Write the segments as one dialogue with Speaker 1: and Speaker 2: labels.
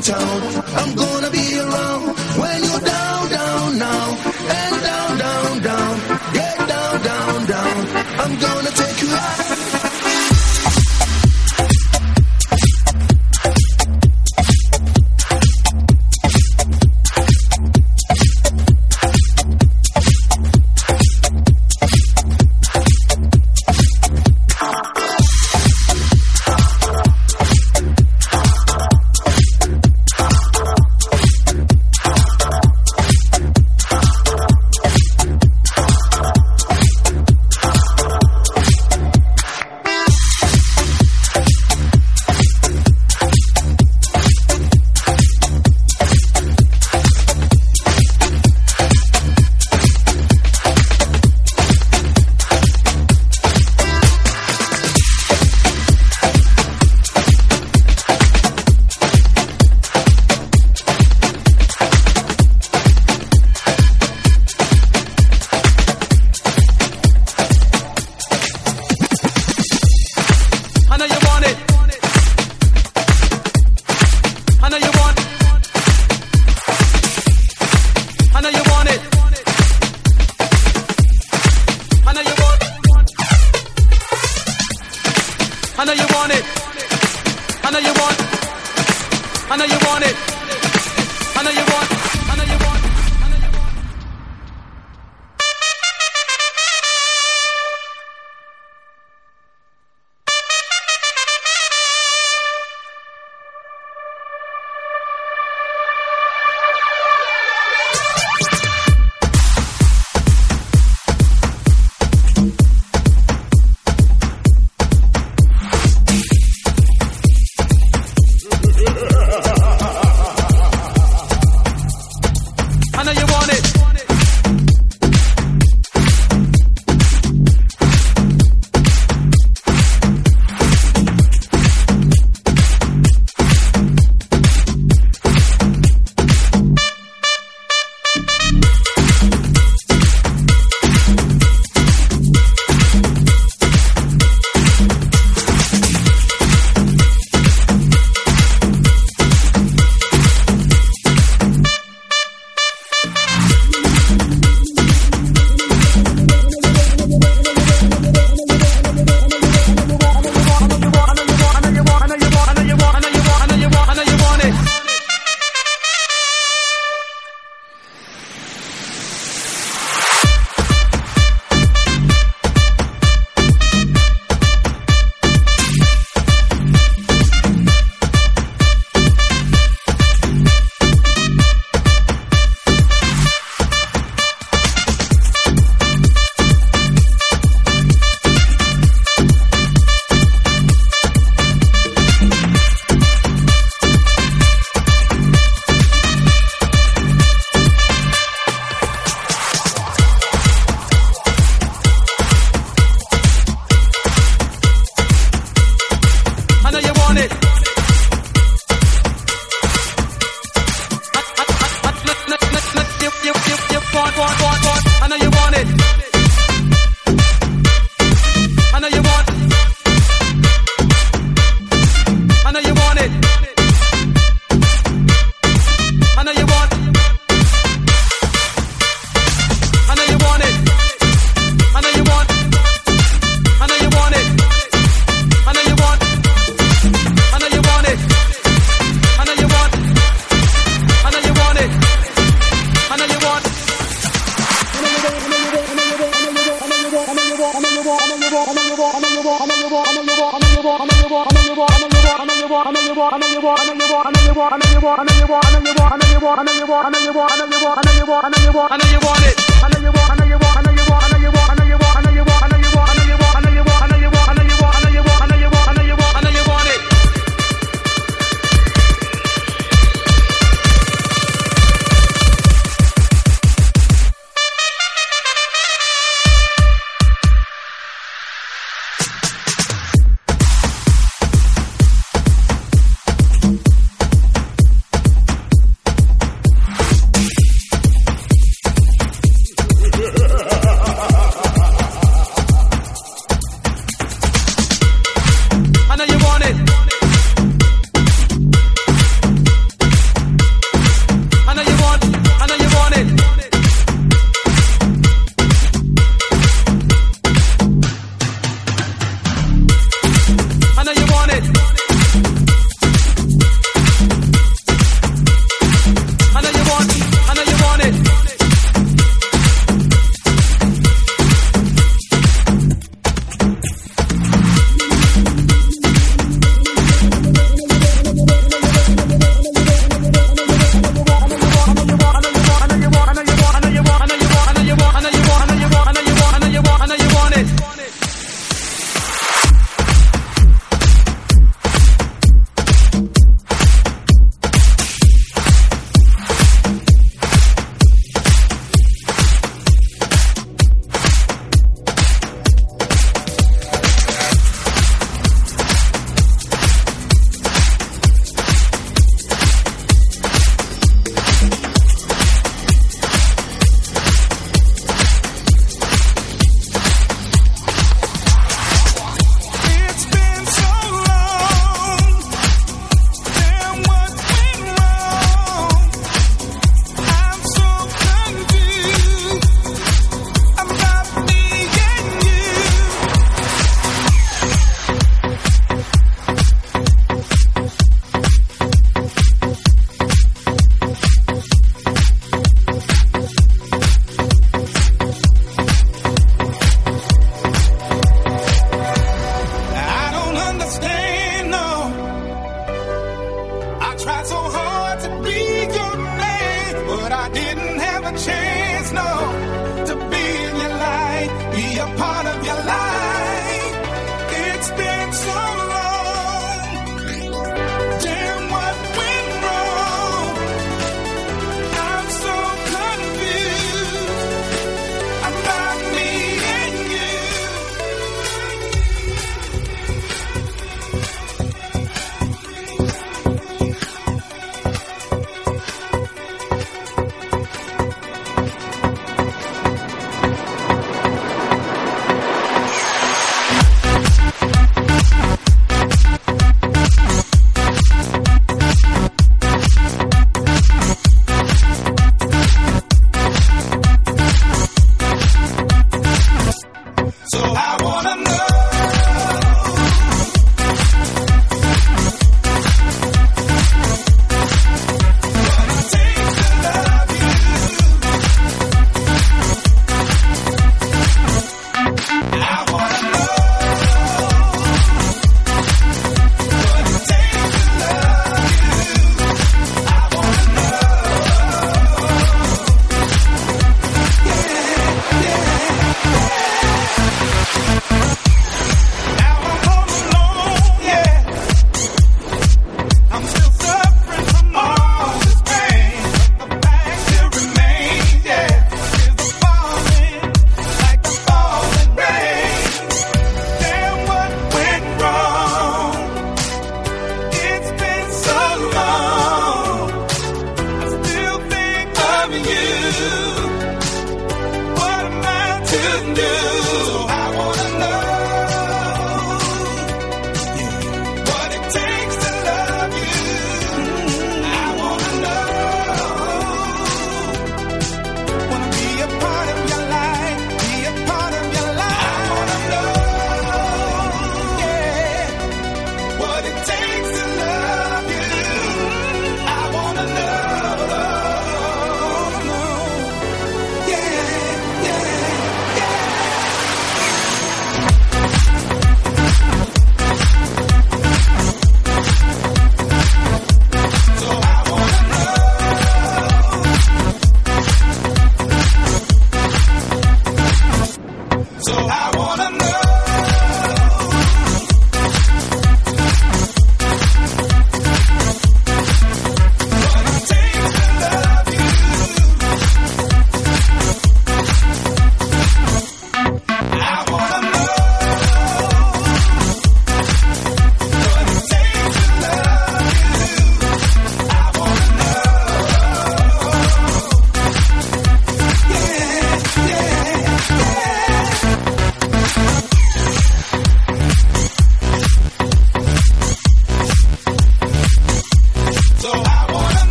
Speaker 1: I'm gonna be around.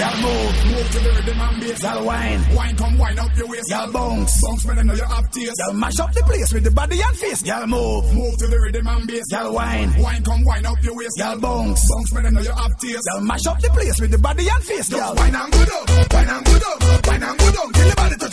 Speaker 2: Y'all move, move to the rhythm and bass. Y'all wine, wine come wine up your waist. Y'all bounce, bounce when I know you have taste. Y'all mash up the place with the body and face. Y'all move, move to the rhythm and bass. Y'all wine, wine come wine up your waist. Y'all bounce, bounce when I know you have taste. Y'all mash up the place with the body and face. Y'all wine and go down, wine and go down, wine and go down till the body touch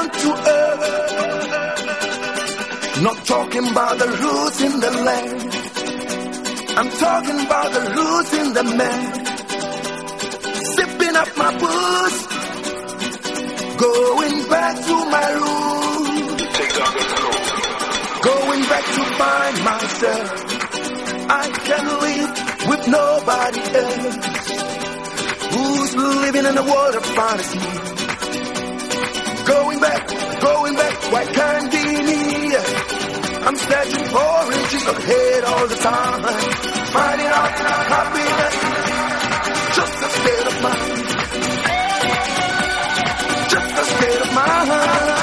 Speaker 2: down to earth.
Speaker 3: Not talking about the roots in the land.
Speaker 1: I'm talking about the roots in the man. Sipping up my booze. Going back to my roots. Going back to find myself. I can live with nobody else. Who's living in a world of fantasy? Going back, going back, why can't be I'm searching for inches ahead all the time. Finding out happiness, just a state of mind. Just a state of mind.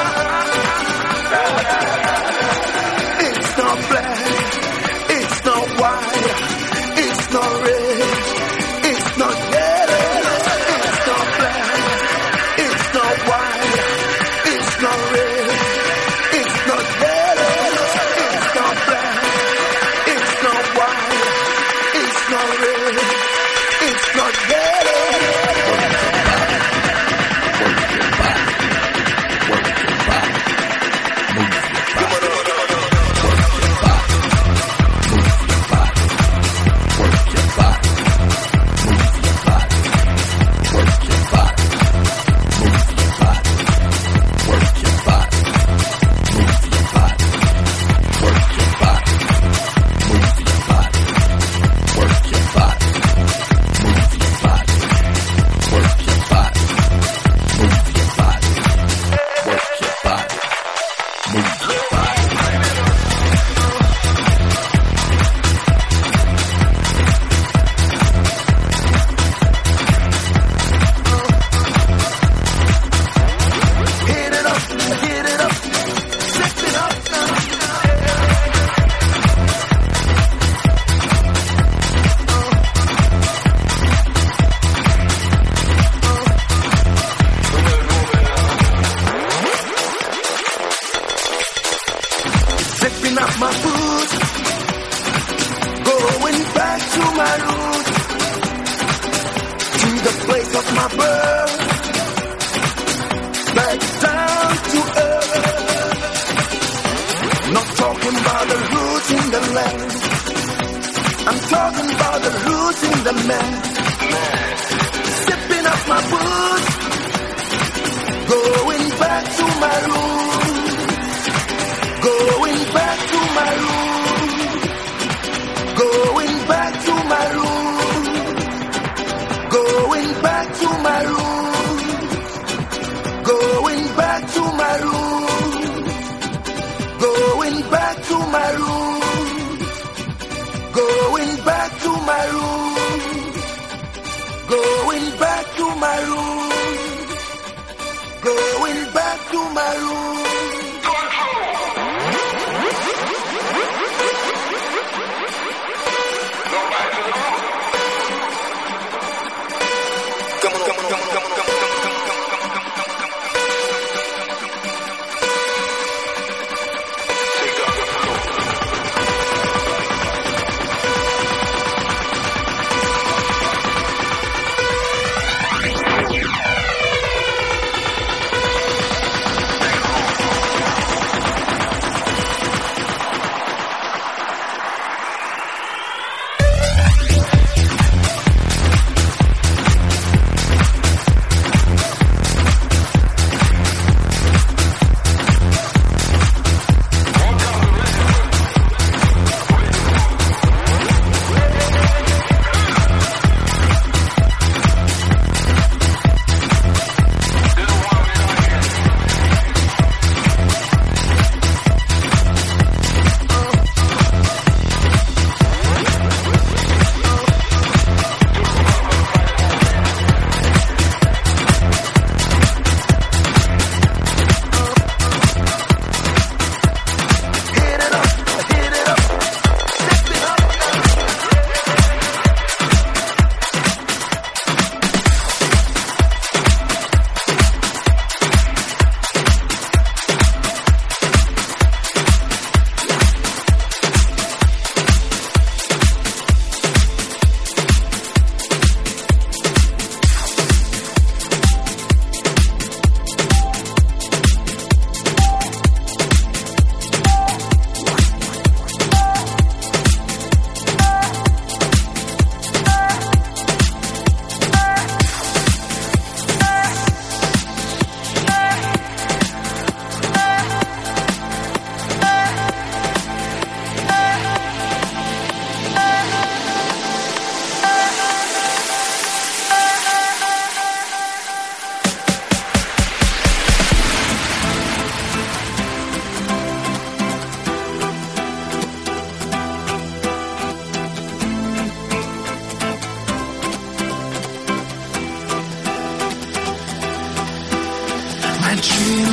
Speaker 4: dream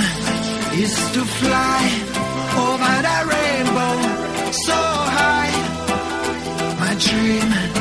Speaker 4: is to fly over the rainbow so high. My dream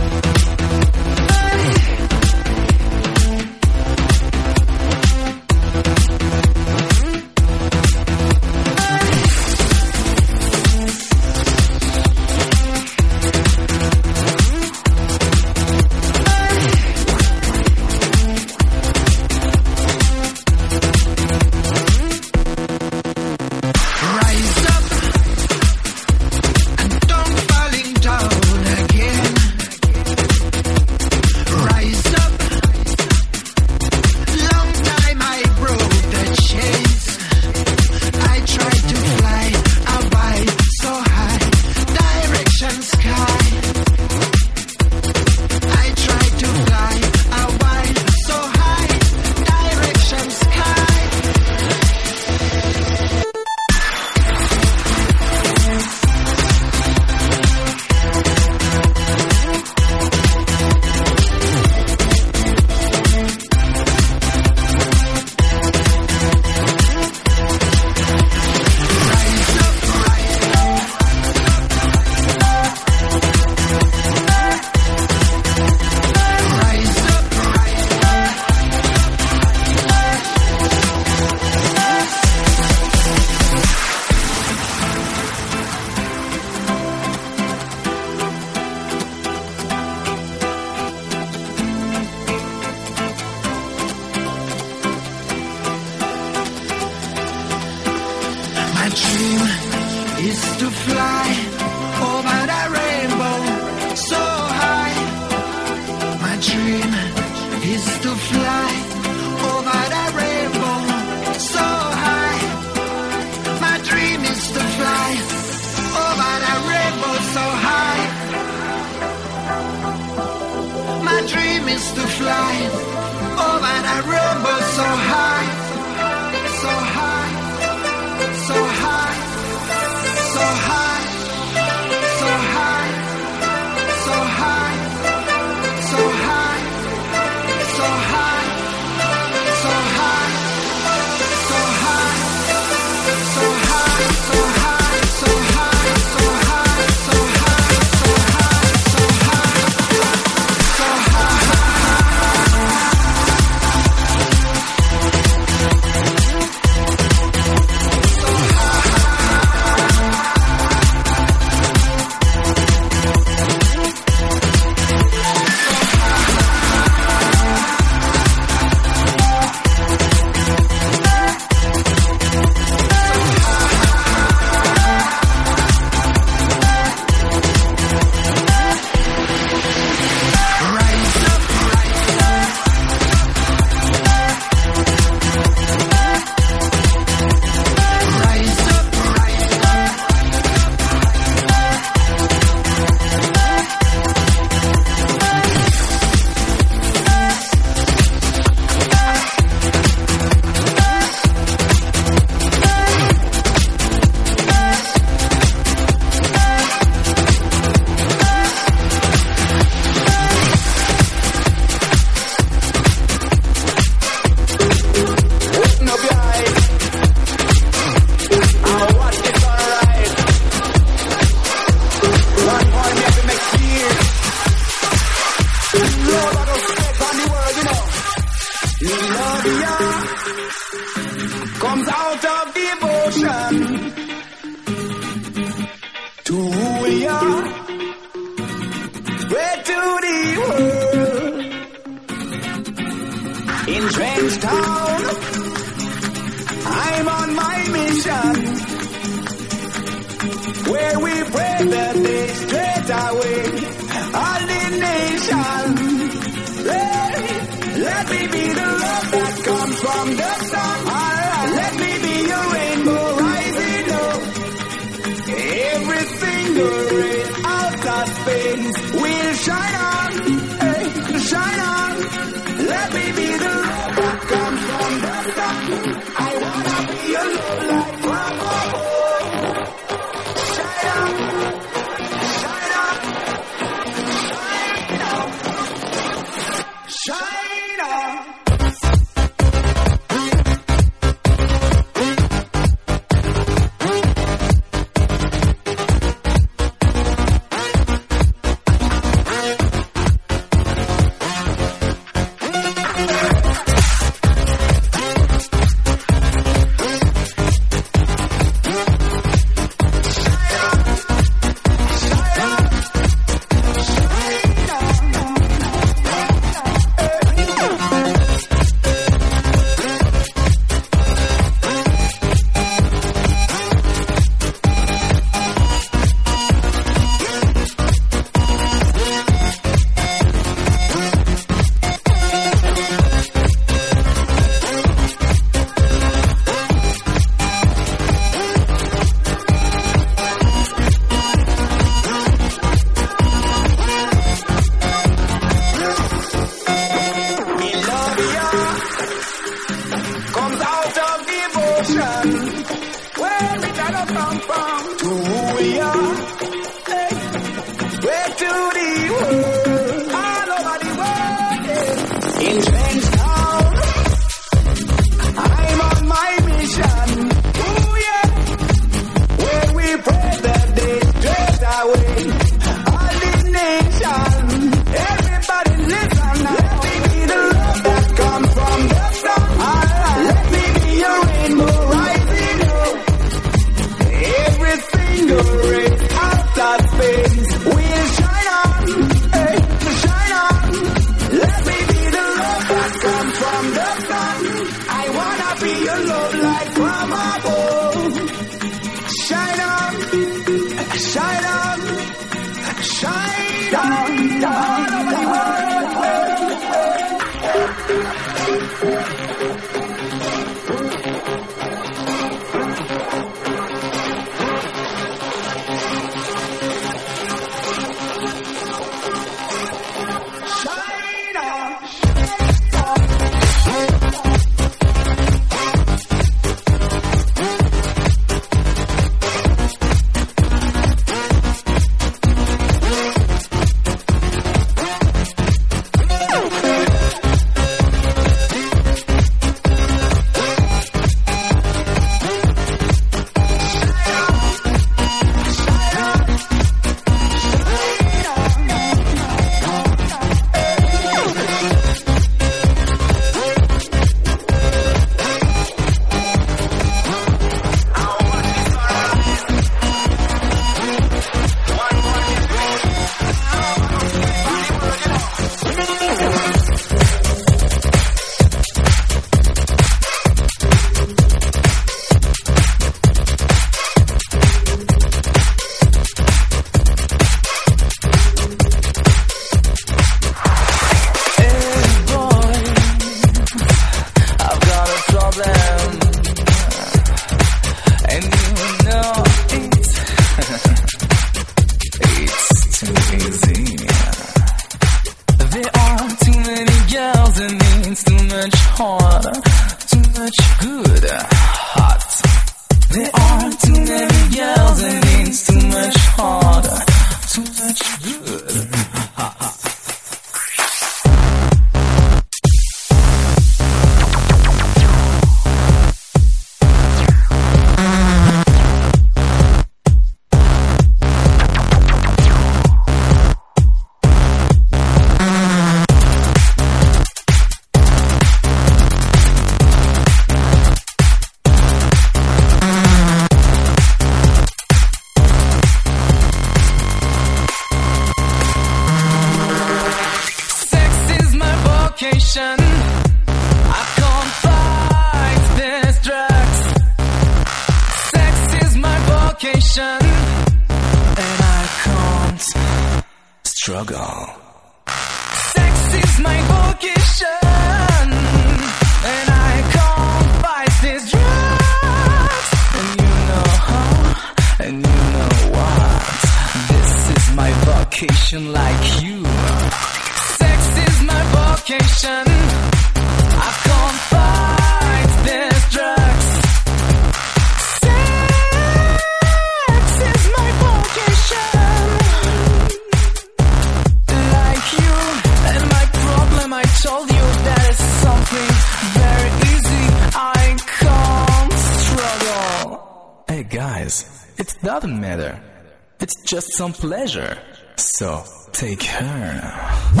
Speaker 5: Some pleasure. So take her.